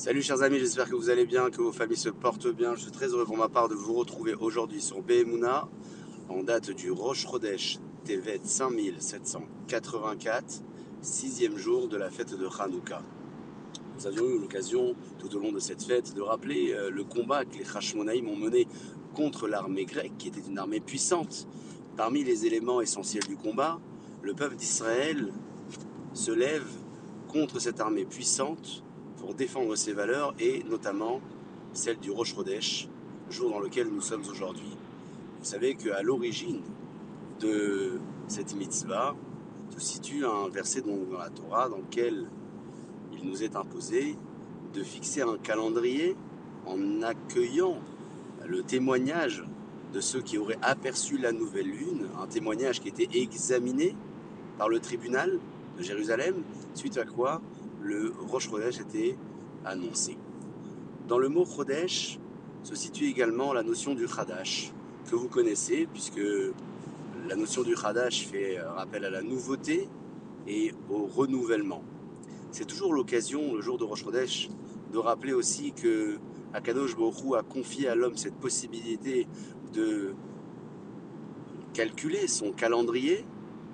Salut chers amis, j'espère que vous allez bien, que vos familles se portent bien. Je suis très heureux pour ma part de vous retrouver aujourd'hui sur Behemuna en date du Rosh Chodesh Tevet 5784, sixième jour de la fête de Hanouka. Nous avions eu l'occasion tout au long de cette fête de rappeler euh, le combat que les Hashmonaïm ont mené contre l'armée grecque, qui était une armée puissante. Parmi les éléments essentiels du combat, le peuple d'Israël se lève contre cette armée puissante pour défendre ses valeurs et notamment celle du Rosh Chodesh, jour dans lequel nous sommes aujourd'hui. Vous savez qu'à l'origine de cette mitzvah se situe un verset dans la Torah dans lequel il nous est imposé de fixer un calendrier en accueillant le témoignage de ceux qui auraient aperçu la nouvelle lune, un témoignage qui était examiné par le tribunal de Jérusalem, suite à quoi le Rosh Chodesh était annoncé. Dans le mot Chodesh se situe également la notion du Chadash, que vous connaissez, puisque la notion du Chadash fait rappel à la nouveauté et au renouvellement. C'est toujours l'occasion, le jour de Rosh Chodesh, de rappeler aussi que Akadosh Baruch a confié à l'homme cette possibilité de calculer son calendrier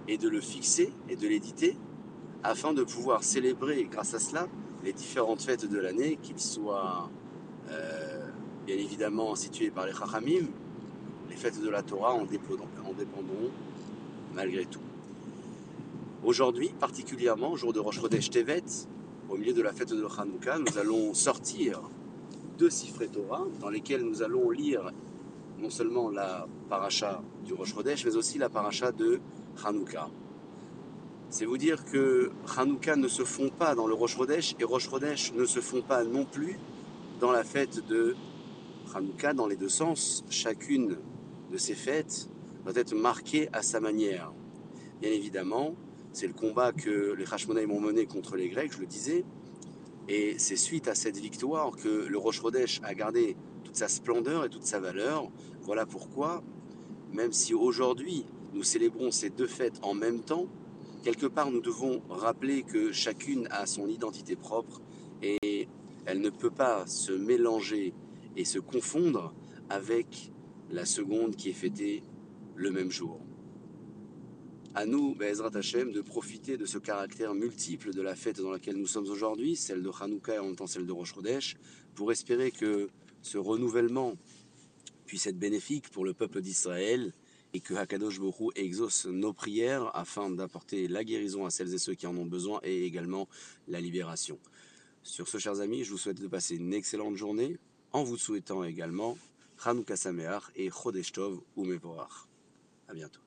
et de le fixer et de l'éditer afin de pouvoir célébrer grâce à cela les différentes fêtes de l'année, qu'ils soient euh, bien évidemment situées par les Chachamim, les fêtes de la Torah en, en dépendront malgré tout. Aujourd'hui, particulièrement, jour de Rosh Chodesh Tevet, au milieu de la fête de Hanouka, nous allons sortir deux Sifré Torah dans lesquels nous allons lire non seulement la paracha du Rosh Chodesh, mais aussi la paracha de Hanouka. C'est vous dire que Hanouka ne se font pas dans le Rosh et Rosh ne se font pas non plus dans la fête de Hanouka dans les deux sens. Chacune de ces fêtes doit être marquée à sa manière. Bien évidemment, c'est le combat que les Hashmonaïm ont mené contre les Grecs, je le disais, et c'est suite à cette victoire que le Rosh a gardé toute sa splendeur et toute sa valeur. Voilà pourquoi, même si aujourd'hui nous célébrons ces deux fêtes en même temps, quelque part, nous devons rappeler que chacune a son identité propre et elle ne peut pas se mélanger et se confondre avec la seconde qui est fêtée le même jour. À nous, Bezrat Hashem, de profiter de ce caractère multiple de la fête dans laquelle nous sommes aujourd'hui, celle de Hanouka et en même temps celle de Rosh Chodesh, pour espérer que ce renouvellement puisse être bénéfique pour le peuple d'Israël et que Hakadosh Borou exauce nos prières afin d'apporter la guérison à celles et ceux qui en ont besoin et également la libération. Sur ce, chers amis, je vous souhaite de passer une excellente journée en vous souhaitant également Hanouka Sameach et Chodesh Tov ou. À bientôt.